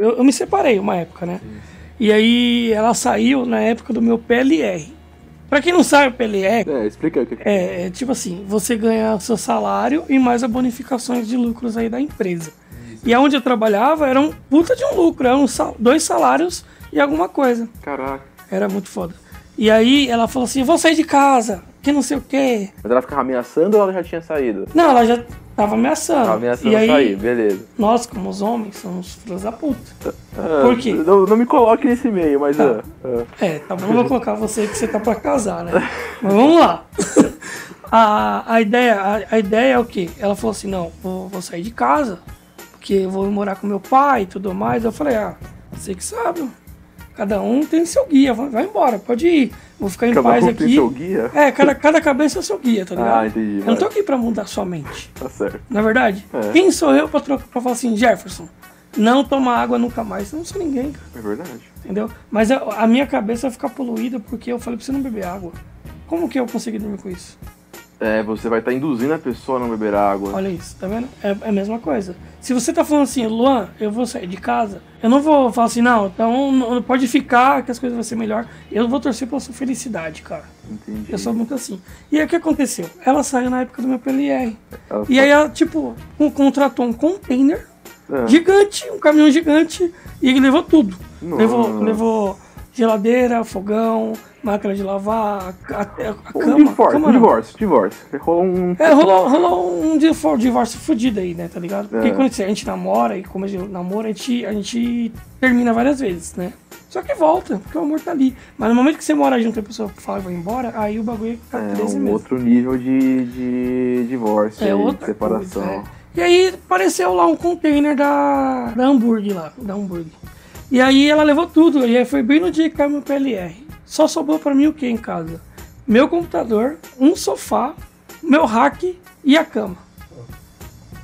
Eu, eu me separei uma época, né? E aí ela saiu na época do meu PLR. Pra quem não sabe, o PLR É, explica o que é. é, é tipo assim, você ganha o seu salário e mais as bonificações de lucros aí da empresa. E aonde eu trabalhava era um puta de um lucro, eram sal- dois salários e alguma coisa. Caraca. Era muito foda. E aí ela falou assim, vou sair de casa, que não sei o quê. Mas ela ficava ameaçando ou ela já tinha saído? Não, ela já tava ameaçando. Tava ameaçando e aí, sair, beleza. nós, como os homens, somos filhos da puta. Ah, Por quê? Não, não me coloque nesse meio, mas. Tá. ah, ah. É, tá bom, não vou colocar você que você tá pra casar, né? Mas vamos lá. A, a, ideia, a, a ideia é o quê? Ela falou assim, não, vou, vou sair de casa, porque eu vou morar com meu pai e tudo mais. Eu falei, ah, você que sabe, cada um tem seu guia, vai, vai embora, pode ir. Vou ficar em Cada paz aqui. seu guia? É, cada, cada cabeça é seu guia, tá ligado? Ah, entendi, Eu não tô aqui pra mudar sua mente. Tá certo. Na verdade, É. quem sou eu pra, trocar, pra falar assim, Jefferson, não toma água nunca mais? Eu não sou ninguém, cara. É verdade. Entendeu? Mas a, a minha cabeça vai ficar poluída porque eu falei pra você não beber água. Como que eu consegui dormir com isso? É, você vai estar induzindo a pessoa a não beber água. Olha isso, tá vendo? É, é a mesma coisa. Se você tá falando assim, Luan, eu vou sair de casa, eu não vou falar assim, não, então não- pode ficar que as coisas vão ser melhor. Eu vou torcer pela sua felicidade, cara. Entendi. Eu sou muito assim. E aí o que aconteceu? Ela saiu na época do meu PLR. Ela E aí ela, tipo, con- contratou um container É. gigante, um caminhão gigante, e ele levou tudo. Nossa. Levou, levou geladeira, fogão, máquina de lavar, a, a- a Um cama. divórcio, cama divórcio, divórcio. Rolou um. É, rolou, rolou um divórcio, divórcio fudido aí, né, tá ligado? Porque É. quando a gente namora e como a gente namora, a gente, a gente termina várias vezes, né? Só que volta, porque o amor tá ali. Mas no momento que você mora junto e a pessoa fala e vai embora, aí o bagulho fica É 13 um meses. outro nível de, de divórcio, É aí, de separação. coisa, é. E aí apareceu lá um container da, da hambúrguer lá, da hambúrguer. E aí ela levou tudo, e aí foi bem no dia que caiu meu PLR. Só sobrou pra mim o que em casa? Meu computador, um sofá, meu rack e a cama.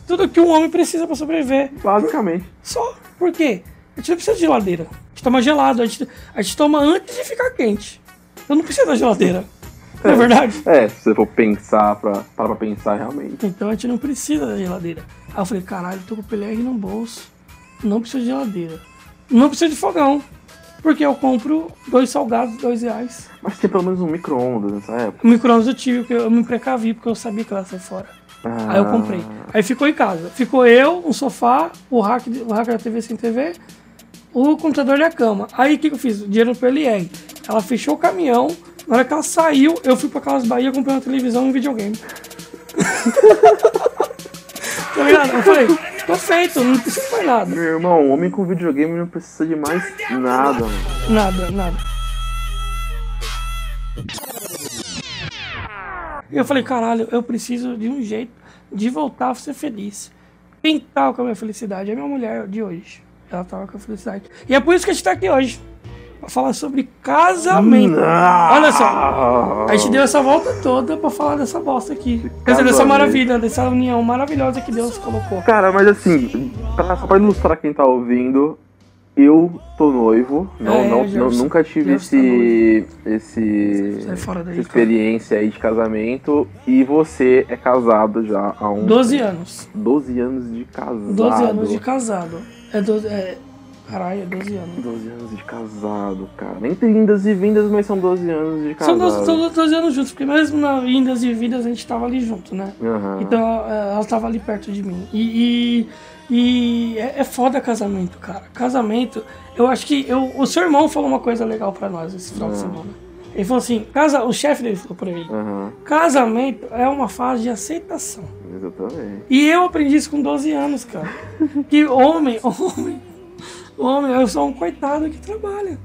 Tudo que um homem precisa pra sobreviver. Basicamente. Só. Por quê? A gente não precisa de geladeira. A gente toma gelado, a gente, a gente toma antes de ficar quente. Eu não preciso da geladeira. Não é verdade? É, se você for pensar pra, pra pensar realmente. Então a gente não precisa da geladeira. Aí eu falei, caralho, tô com o PLR no bolso. Não preciso de geladeira. Não preciso de fogão. Porque eu compro dois salgados, dois reais. Mas tinha pelo menos um micro-ondas nessa época. Micro-ondas eu tive, porque eu me precavi, porque eu sabia que ela ia sair fora. Aí eu comprei. Aí ficou em casa. Ficou eu, um sofá, o rack, o rack da TV sem TV, o computador e a cama. Aí o que, que eu fiz? Dinheiro no PLR. Ela fechou o caminhão. Na hora que ela saiu, eu fui pra Casas Bahia comprei uma televisão e um videogame. tá ligado? Eu falei, tô feito, não preciso mais nada. Meu irmão, homem com videogame não precisa de mais nada, mano. Nada, nada. E eu falei, caralho, eu preciso de um jeito de voltar a ser feliz. Quem tava com a minha felicidade? É minha mulher de hoje. Ela tava com a felicidade. E é por isso que a gente tá aqui hoje. Pra falar sobre casamento. Olha só. A gente deu essa volta toda pra falar dessa bosta aqui. Quer dizer, dessa maravilha, dessa união maravilhosa que Deus colocou. Cara, mas assim, pra, só pra ilustrar quem tá ouvindo, eu tô noivo. Não, É, não, não- nunca tive já esse, esse, Sai fora daí, experiência aí de casamento. E você é casado já há um 12 anos. 12 anos de casado. 12 anos de casado. É 12. É... Caralho, é 12 anos. 12 anos de casado, cara. Entre indas e vindas, mas são 12 anos de São casado. 12, são 12 anos juntos, porque mesmo na vindas e vidas a gente tava ali junto, né? Aham. Então é, ela tava ali perto de mim. E, e, e é, é foda casamento, cara. Casamento, eu acho que. Eu, o seu irmão falou uma coisa legal pra nós esse final de semana. Ele falou assim: casa, o chefe dele falou pra ele: Aham, casamento é uma fase de aceitação. exatamente. E eu aprendi isso com 12 anos, cara. Que homem, homem, homem, eu sou um coitado que trabalha.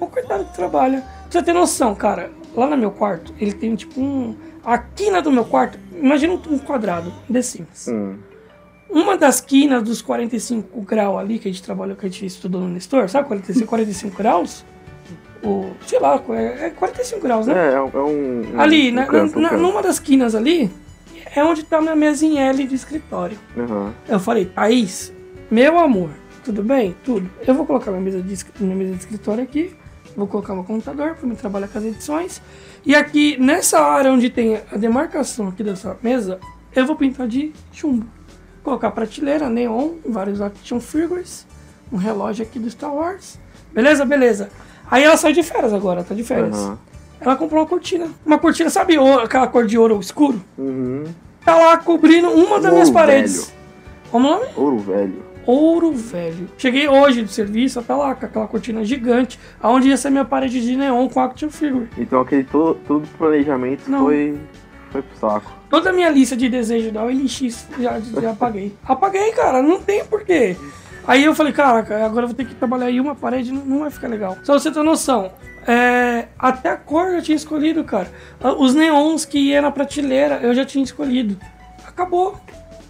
Um coitado que trabalha. Pra você ter noção, cara, lá no meu quarto, ele tem tipo um. A quina do meu quarto, imagina um quadrado, The Sims. Hum. Uma das quinas dos 45 graus ali que a gente trabalhou, que a gente estudou no Nestor, sabe 45, 45 graus? O, sei lá, é é 45 graus, né? É, é um. é um- ali, um na, um na- numa das quinas ali, é onde tá minha em L de escritório. Aham. Eu falei, Thaís, meu amor, tudo bem? Tudo. Eu vou colocar minha mesa de, minha mesa de escritório aqui, vou colocar meu computador para me trabalhar com as edições. E aqui, nessa área onde tem a demarcação aqui dessa mesa, eu vou pintar de chumbo. Colocar prateleira, neon, vários action figures, um relógio aqui do Star Wars. Beleza, beleza. Aí ela saiu de férias agora, tá de férias. Aham. Ela comprou uma cortina. Uma cortina, sabe ouro- aquela cor de ouro escuro? Uhum. Tá lá cobrindo uma das minhas Ouro paredes. velho. Como o nome? Ouro velho. Ouro velho. Cheguei hoje do serviço, tá lá com aquela cortina gigante, aonde ia ser minha parede de neon com action figure. Então aquele todo, todo planejamento Não. foi. foi pro saco. Toda a minha lista de desejo da OLX já, já apaguei. Apaguei, cara, não tem porquê. Aí eu falei, cara, agora eu vou ter que trabalhar em uma parede, não, não vai ficar legal. Só você ter noção, é, até a cor eu tinha escolhido, cara. Os neons que ia na prateleira eu já tinha escolhido. Acabou.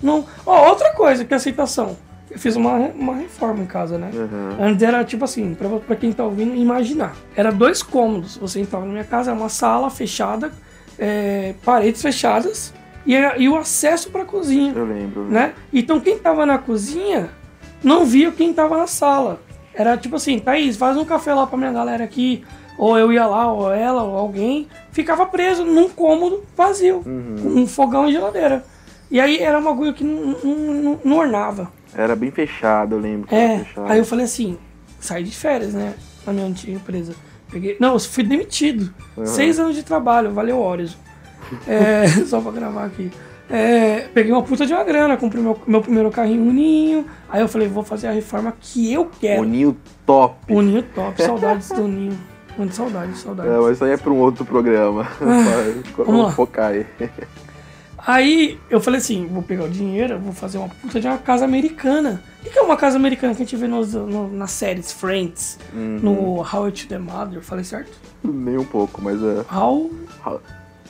Não. Ó, outra coisa que é aceitação. Eu fiz uma, uma reforma em casa, né? Uhum. Antes era tipo assim, pra, pra quem tá ouvindo imaginar. Era dois cômodos. Você entrava na minha casa, era uma sala fechada, é, paredes fechadas e, e o acesso pra cozinha, Eu lembro. né? Então quem tava na cozinha não via quem tava na sala. Era tipo assim, Thaís, faz um café lá pra minha galera aqui. Ou eu ia lá, ou ela, ou alguém. Ficava preso num cômodo vazio, Uhum. com um fogão e geladeira. E aí era um bagulho que não, não, não- não ornava. Era bem fechado, eu lembro. É, aí eu falei assim, saí de férias, né? Na minha antiga empresa. Peguei, não, eu fui demitido. Seis anos de trabalho, valeu Horizon. É, só pra gravar aqui. É, peguei uma puta de uma grana, comprei meu, meu primeiro carrinho Uninho. Aí eu falei, vou fazer a reforma que eu quero. O ninho top. Uninho top, saudades do Ninho. Muito saudades, saudades. É, mas isso aí é pra um outro programa. vamos focar aí. Aí eu falei assim, vou pegar o dinheiro, eu vou fazer uma puta de uma casa americana. O que é uma casa americana que a gente vê nos, no- nas séries Friends, Uhum. no How I Met the Mother, falei certo? Nem um pouco, mas é. How...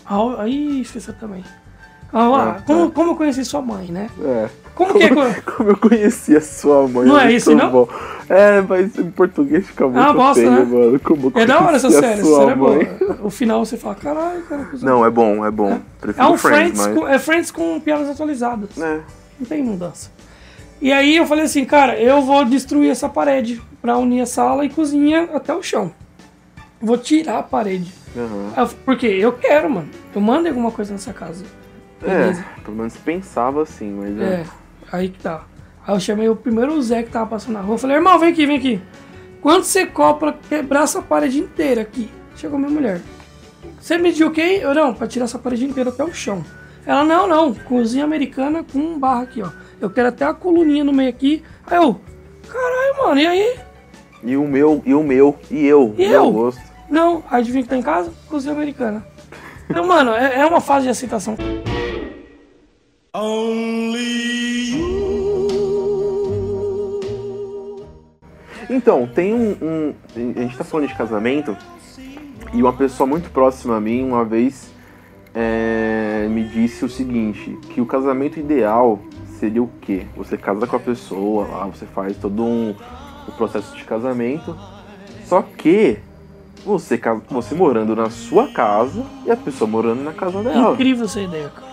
How... Aí esqueci também. Ah, lá, Ah, como, tá. como eu conheci sua mãe, né? É. Como que é... Como, eu conheci a sua mãe. Não é isso, não? bom. É, mas em português fica muito Ah, bosta, feio, né? mano. Como É da hora essa série, essa série é boa. O final você fala, caralho, cara... Não, é bom, é bom. Prefiro É um Friends, mas... com, é Friends com piadas atualizadas. É. Não tem mudança. E aí eu falei assim, cara, eu vou destruir essa parede pra unir a sala e cozinha até o chão. Vou tirar a parede. Eu- Porque eu quero, mano. Eu mando alguma coisa nessa casa. Beleza. É, pelo menos pensava assim, mas É, é. Aí que tá. Aí eu chamei o primeiro Zé que tava passando na rua. Eu falei, irmão, vem aqui, vem aqui. Quanto você cobra pra quebrar essa parede inteira aqui? Chegou minha mulher. Você mediu o quê? Eu não, pra tirar essa parede inteira até o chão. Ela, não, não, cozinha americana com um barra aqui, ó. Eu quero até a coluninha no meio aqui. Aí eu, caralho, mano, e aí? E o meu, e o meu, e eu. E meu eu? gosto. Não, aí adivinha que tá em casa? Cozinha americana. Então, mano, é, é uma fase de aceitação. Então, tem um, um- A gente tá falando de casamento e uma pessoa muito próxima a mim uma vez é, me disse o seguinte: que o casamento ideal seria o quê? Você casa com a pessoa, lá você faz todo um, o processo de casamento, só que você, você morando na sua casa e a pessoa morando na casa dela. Incrível essa ideia, cara.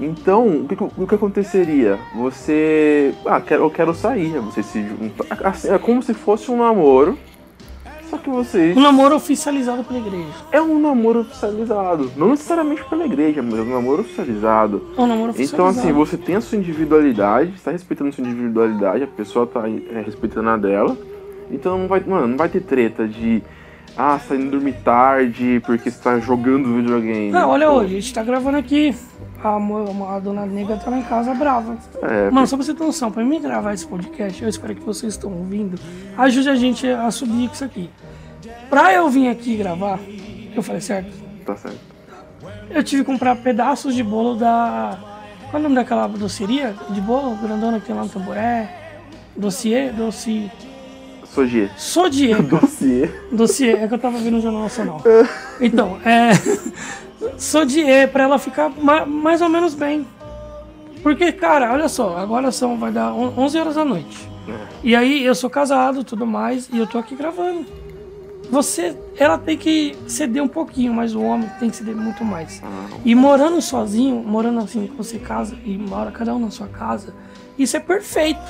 Então, o que, o que aconteceria? Você. Ah, quero, eu quero sair. Você se junta. Assim, é como se fosse um namoro. Só que vocês. Um namoro oficializado pela igreja. É um namoro oficializado. Não necessariamente pela igreja, mas é um namoro oficializado. É um namoro Então, oficializado. assim, você tem a sua individualidade, está respeitando a sua individualidade, a pessoa tá é, respeitando a dela. Então não vai, mano, não vai ter treta de. Ah, você tá indo dormir tarde porque você tá jogando videogame. Não, olha Pô, hoje, a gente tá gravando aqui. A, mo- a dona negra tá lá em casa brava. É, Mano, só pra você ter noção, pra mim gravar esse podcast, eu espero que vocês estão ouvindo, ajude a gente a subir isso aqui. Pra eu vir aqui gravar, eu falei certo, tá certo. eu tive que comprar pedaços de bolo da. Qual é o nome daquela doceria de bolo grandona que tem lá no Tamboré? Dossier? Doci. Sogie. Sodier. Dossiê. Dossiê, é que eu tava vendo no Jornal Nacional. Então, é. Sodier pra ela ficar ma- mais ou menos bem. Porque, cara, olha só, agora são, vai dar on- 11 horas da noite. E aí eu sou casado tudo mais e eu tô aqui gravando. Você, ela tem que ceder um pouquinho, mas o homem tem que ceder muito mais. E morando sozinho, morando assim, você casa e mora cada um na sua casa, isso é perfeito.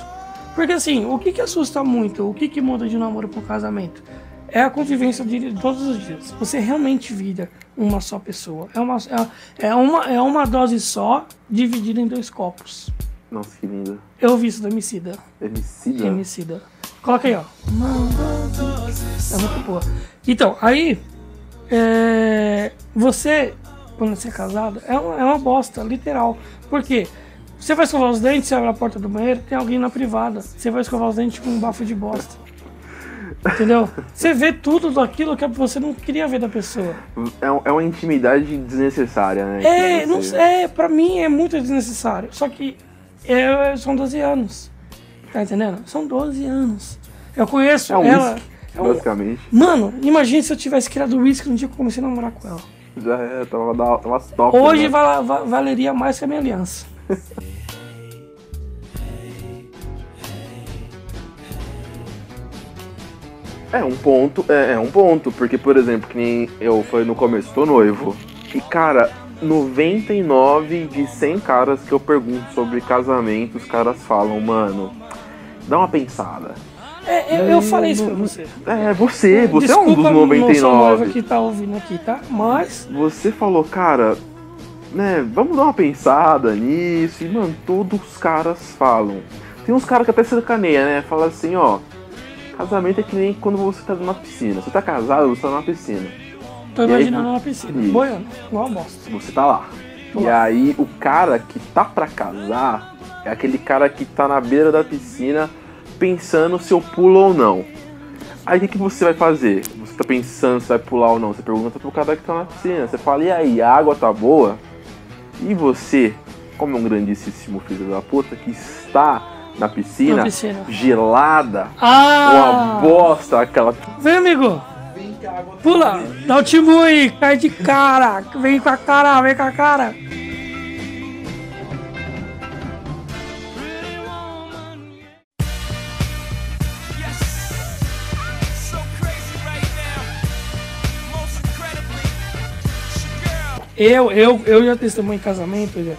Porque assim, o que que assusta muito, o que que muda de namoro para casamento? É a convivência de todos os dias. Você realmente vira uma só pessoa. É uma, é, é uma, é uma dose só dividida em dois copos. Nossa, que linda. Eu vi isso do Emicida. Emicida? Emicida. Coloca aí, ó. É muito boa. Então, aí. É, você, quando você é casado, é uma, é uma bosta, literal. Por quê? Você vai escovar os dentes, você abre a porta do banheiro, tem alguém na privada. Você vai escovar os dentes com um bafo de bosta. Entendeu? Você vê tudo daquilo que você não queria ver da pessoa. É, é uma intimidade desnecessária, né? É, não, é, pra mim é muito desnecessário. Só que é, são 12 anos. Tá entendendo? São 12 anos. Eu conheço É um ela. whisky, é um- basicamente. Mano, imagine se eu tivesse criado uísque no dia que eu comecei a namorar com ela. Já é, tava, tava top. Hoje né? vala- va- valeria mais que a minha aliança. É um ponto, é, é um ponto, porque, por exemplo, que nem eu falei no começo, tô noivo. E, cara, 99 de 100 caras que eu pergunto sobre casamento, os caras falam, mano, dá uma pensada. É, eu, eu falei isso pra você. É, você, você é um dos Desculpa, Não sou noiva 99. que tá ouvindo aqui, tá? Mas. Você falou, cara, né, vamos dar uma pensada nisso. E, mano, todos os caras falam. Tem uns caras que até sacaneia, né? Fala assim, ó. Casamento é que nem quando você tá numa piscina. Você tá casado, você tá numa piscina. Tô E aí, imaginando uma piscina. isso. Boiando, igual a bosta. Você tá lá. Tô E lá. aí o cara que tá pra casar é aquele cara que tá na beira da piscina pensando se eu pulo ou não. Aí o que, que você vai fazer? Você tá pensando se vai pular ou não? Você pergunta pro cara que tá na piscina. Você fala, e aí, a água tá boa? E você, como um grandíssimo filho da puta que está na piscina, Na piscina. gelada, Ah! uma bosta, aquela. Vem, amigo. Pula, dá o timbu aí, cai de cara. Vem com a cara, vem com a cara. Eu, eu, eu já testemunho em casamento, já.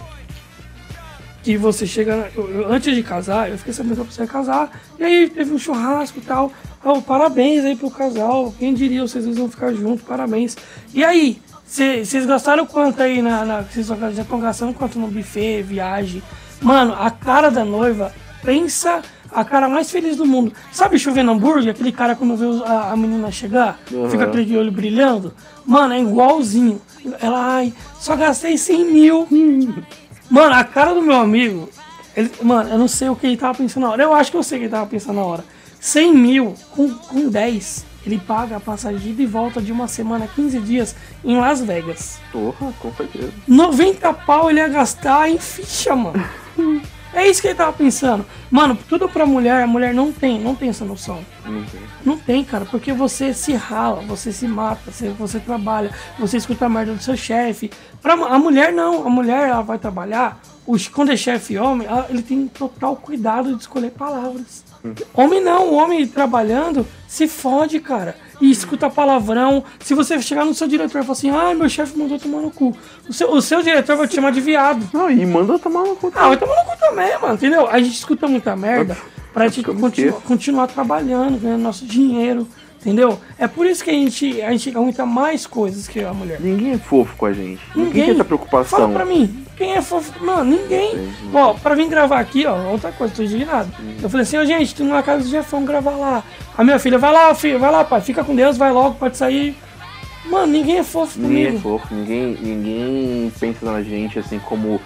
Que você chega. eu- eu- antes de casar, eu fiquei sabendo que você ia casar. E aí teve um churrasco e tal. Oh, parabéns aí pro casal. Quem diria vocês vão ficar juntos, parabéns. E aí, cê- vocês gastaram quanto aí na. na vocês já estão gastando quanto no buffet, viagem? Mano, a cara da noiva, pensa a cara mais feliz do mundo. Sabe chovendo hambúrguer? Aquele cara quando vê a, a menina chegar, Uhum. fica aquele olho brilhando. Mano, é igualzinho. Ela, ai, só gastei 100 mil. Mano, a cara do meu amigo, ele, mano, eu não sei o que ele tava pensando na hora. Eu acho que eu sei o que ele tava pensando na hora. 100 mil com, com 10, ele paga a passagem de ida e volta de uma semana, 15 dias em Las Vegas. Porra, com certeza. 90 pau ele ia gastar em ficha, mano. É isso que ele tava pensando. Mano, tudo pra mulher, a mulher não tem, não tem essa noção. Não sei. Não tem, cara, porque você se rala, você se mata, você, você trabalha, você escuta a merda do seu chefe. Pra, a mulher não, a mulher ela vai trabalhar, os, quando é chefe homem, ela- ele tem total cuidado de escolher palavras. Homem não, homem trabalhando se fode, cara. E escuta palavrão. Se você chegar no seu diretor e falar assim, ah, meu chefe mandou tomar no cu. O seu, o seu diretor vai te chamar de viado. Não, e manda tomar no cu. Ah, vai tomar no cu também, mano, entendeu? A gente escuta muita merda pra gente continu- continuar trabalhando, ganhando nosso dinheiro, entendeu? É por isso que a gente, a gente aguenta mais coisas que a mulher. Ninguém é fofo com a gente. Ninguém, Ninguém. tem essa preocupação. Fala pra mim, quem é fofo? Mano, ninguém. Ó, pra vir gravar aqui, ó, outra coisa, tô indignado. Eu falei assim, ó, gente, tô numa casa do Jefão gravar lá. A minha filha, vai lá, filho, vai lá, pai, fica com Deus, vai logo, pode sair. Mano, ninguém é fofo Ninguém é comigo. fofo, ninguém, ninguém pensa na gente assim como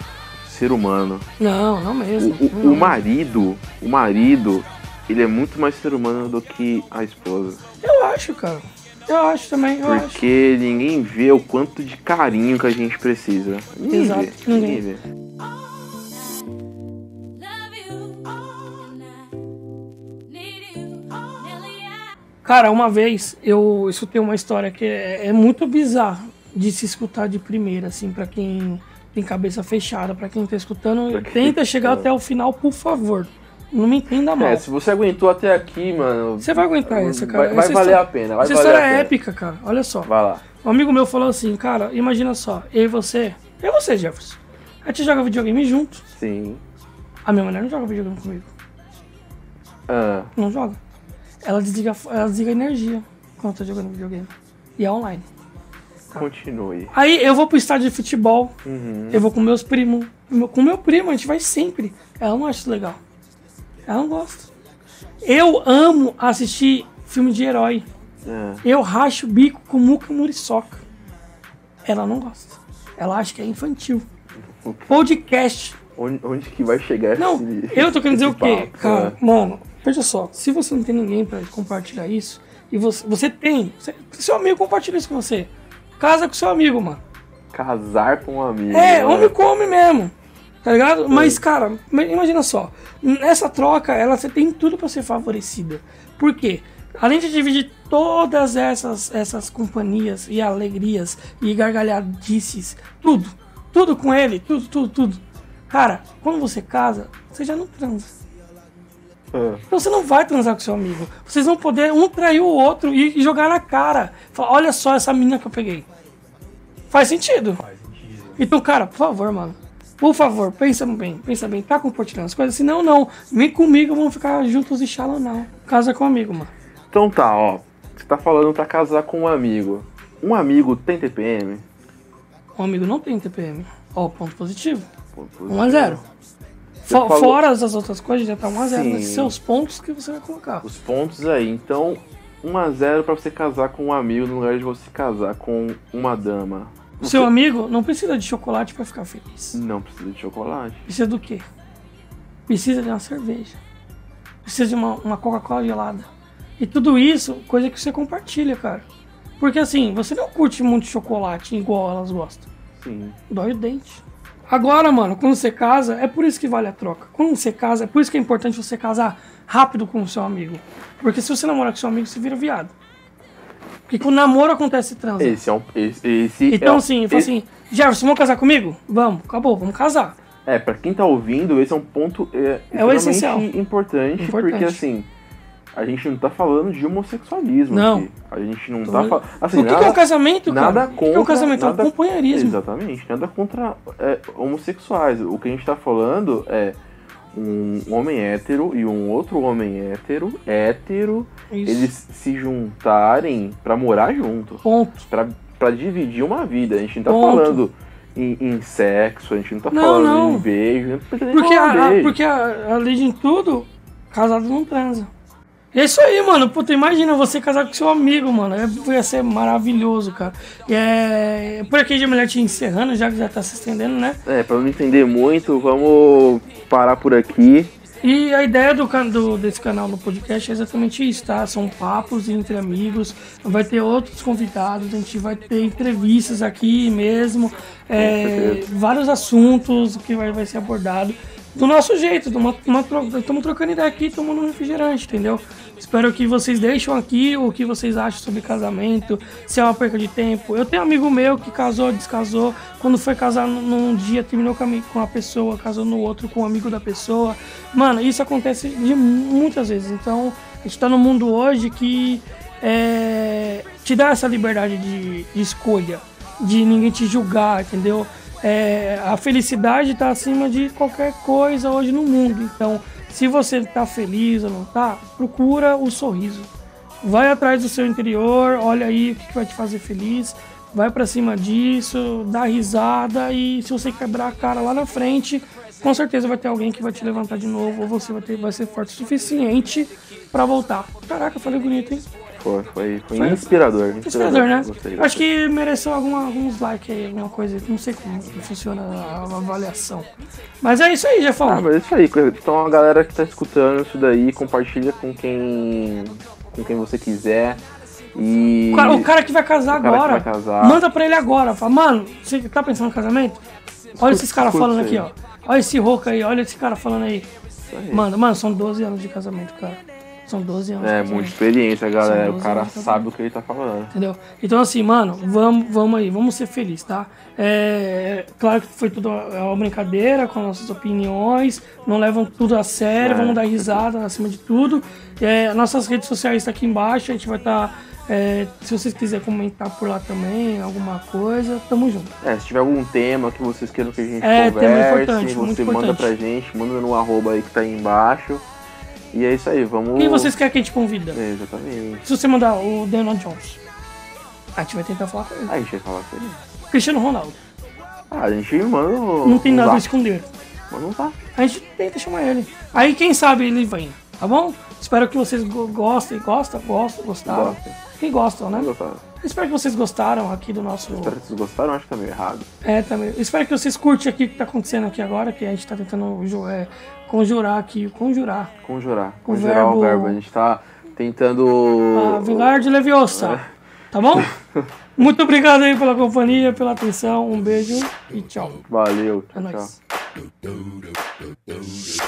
ser humano. Não, não O, mesmo. o- Não. o marido, o marido, ele é muito mais ser humano do que a esposa. Eu acho, cara. Eu acho também, eu acho. Porque ninguém vê o quanto de carinho que a gente precisa. Ninguém Exato, vê. ninguém. Ninguém vê. Cara, uma vez eu escutei uma história que é, é muito bizarra de se escutar de primeira, assim, pra quem tem cabeça fechada, pra quem tá escutando, Pra tenta chegar é. até o final, por favor. Não me entenda mal. É, se você aguentou até aqui, mano. Você vai aguentar essa, cara. Vai, vai Essa valer história- a pena. Vai Essa história é épica, cara. Olha só. Vai lá. Um amigo meu falou assim, cara, imagina só, eu e você, eu e você, Jefferson. A gente joga videogame junto. Sim. A minha mulher não joga videogame comigo. Ah, Não joga. Ela desliga, ela desliga energia quando tá jogando videogame. E é online. continue. Aí eu vou pro estádio de futebol, Uhum. eu vou com meus primos. Com meu primo, a gente vai sempre. Ela não acha isso legal. Ela não gosta. Eu amo assistir filme de herói. É. Eu racho o bico com Muca Muriçoca. Ela não gosta. Ela acha que é infantil. Podcast. Onde, onde que vai chegar Não, esse, eu tô querendo dizer o quê? papo, Cara, né? mano, veja só. Se você não tem ninguém pra compartilhar isso, e você, você tem, você- seu amigo compartilha isso com você. Casa com seu amigo, mano. Casar com um amigo. É, né? homem com homem mesmo. Tá ligado? Mas, cara, ma- imagina só. Nessa troca, ela você tem tudo pra ser favorecida. Por quê? Além de dividir todas essas, essas companhias e alegrias e gargalhadices, tudo, tudo com ele, tudo, tudo, tudo. Cara, quando você casa, você já não transa. É. Então você não vai transar com seu amigo. Vocês vão poder um trair o outro e, e jogar na cara. Falar, olha só essa menina que eu peguei. Faz sentido. Então, cara, por favor, mano. Por favor, pensa bem, pensa bem. Tá compartilhando as coisas? Se não, não. Vem comigo, vamos ficar juntos e xalão, não. Casa com um amigo, mano. Então tá, ó. Você tá falando pra casar com um amigo. Um amigo tem TPM? Um amigo não tem TPM. Ó, ponto positivo. Pô, 1 a 0 Você Fo- falou- Fora as outras coisas, já tá 1 a 0 Sim. seus pontos que você vai colocar. Os pontos aí. Então, 1x0 pra você casar com um amigo no lugar de você casar com uma dama. Seu amigo não precisa de chocolate pra ficar feliz. Não precisa de chocolate. Precisa do quê? Precisa de uma cerveja. Precisa de uma, uma Coca-Cola gelada. E tudo isso, coisa que você compartilha, cara. Porque assim, você não curte muito chocolate igual elas gostam. Sim. Dói o dente. Agora, mano, quando você casa, é por isso que vale a troca. Quando você casa, é por isso que é importante você casar rápido com o seu amigo. Porque se você namorar com seu amigo, você vira viado. Porque com o namoro acontece transa. Esse é um. Esse, esse Então, é, um- assim, eu falo esse- assim, Jefferson, vamos casar comigo? Vamos, acabou, vamos casar. É, pra quem tá ouvindo, esse é um ponto é, É o essencial. importante, Importante. porque assim, a gente não tá falando de homossexualismo Não. aqui. A gente não Tô tá falando. Assim, o que, que é nada, um casamento, cara? nada o que, é um contra- casamento? É um nada- companheirismo. Exatamente, nada contra é, homossexuais. O que a gente tá falando é um homem hétero e um outro homem hétero, hétero, Isso. eles se juntarem pra morar junto. Ponto. Pra, pra dividir uma vida. A gente não tá Ponto. falando em, em sexo, a gente não tá Não, falando não. em beijo, não Porque, a, a- porque a, além de tudo, casado não transa. É isso aí, mano. Puta, imagina você casar com seu amigo, mano. É, ia ser maravilhoso, cara. E é. Por aqui, já melhor te encerrando, já que já tá se estendendo, né? É, pra não entender muito, vamos parar por aqui. E a ideia do, do- desse canal no podcast é exatamente isso, tá? São papos entre amigos, vai ter outros convidados, a gente vai ter entrevistas aqui mesmo, é, vários assuntos que vai, vai ser abordado do nosso jeito, estamos trocando ideia aqui, tomando um refrigerante, entendeu? Espero que vocês deixem aqui o que vocês acham sobre casamento, se é uma perca de tempo. Eu tenho um amigo meu que casou, descasou, quando foi casar num- dia, terminou com a, pessoa, casou no outro com um amigo da pessoa. Mano, isso acontece de muitas vezes. Então, a gente tá num mundo hoje que é, te dá essa liberdade de, de escolha, de ninguém te julgar, entendeu? É, a felicidade tá acima de qualquer coisa hoje no mundo. Então, se você tá feliz ou não tá, procura o sorriso. Vai atrás do seu interior, olha aí o que, que vai te fazer feliz, vai pra cima disso, dá risada e se você quebrar a cara lá na frente, com certeza vai ter alguém que vai te levantar de novo ou você vai, ter, vai ser forte o suficiente pra voltar. Caraca, falei bonito, hein? Foi, foi, foi Foi? inspirador. Inspirador, né? Gostei, Acho que mereceu alguma, alguns likes aí, alguma coisa. Não sei como funciona a avaliação. Mas é isso aí, já Ah, mas é isso aí. Então a galera que tá escutando isso daí, compartilha com quem. com quem você quiser. E. O cara, o cara que vai casar agora, vai casar. manda pra ele agora. Fala, mano, você tá pensando no casamento? Olha esses caras falando aqui, ó. Olha esse rouco aí, olha esse cara falando aí. Aí. Manda, mano, são 12 anos de casamento, cara. São 12 anos. É, muita experiência, galera. O 12 cara sabe o que ele tá falando. Entendeu? Então, assim, mano, vamos, vamos aí, vamos ser felizes, tá? É, claro que foi tudo uma brincadeira com nossas opiniões, não levam tudo a sério, É. vamos dar risada acima de tudo. É, nossas redes sociais estão aqui embaixo, a gente vai estar. se vocês quiserem comentar por lá também, alguma coisa, tamo junto. É, se tiver algum tema que vocês queiram que a gente É, tema converse, importante, você muito manda importante. pra gente, manda no arroba aí que tá aí embaixo. E é isso aí, vamos. Quem vocês querem que a gente convida? É, exatamente. Se você mandar o Daniel Jones, a gente vai tentar falar com ele. A gente vai falar com ele. Cristiano Ronaldo, Ah, a gente manda. o- não tem um nada a esconder. Mas não tá. A gente tenta chamar ele. Aí quem sabe ele vem. Tá bom? Espero que vocês go- gostem. Gostam? Gostam? Gostaram? Gostem. Quem gostam, né? Gostaram? Espero que vocês gostaram aqui do nosso. Espero que vocês gostaram, acho que tá meio errado. É, também. Espero que vocês curtem aqui o que tá acontecendo aqui agora, que a gente tá tentando é, conjurar aqui. Conjurar. Conjurar. Conjurar o verbo- verbo. A gente tá tentando. A Vilar de Leviosa. Tá bom? Muito obrigado aí pela companhia, pela atenção. Um beijo e tchau. Valeu. É Tchau, tchau. nóis. This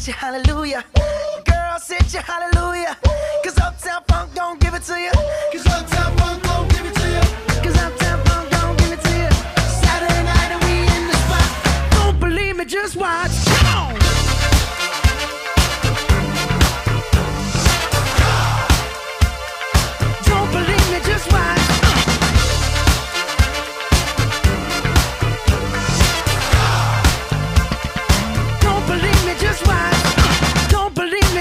Girls hit you, hallelujah. Girl, hit you, hallelujah. Cause Uptown Funk don't give it to you. Cause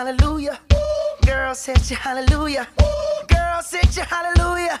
hallelujah. Girl, set you hallelujah. Girl, set you hallelujah.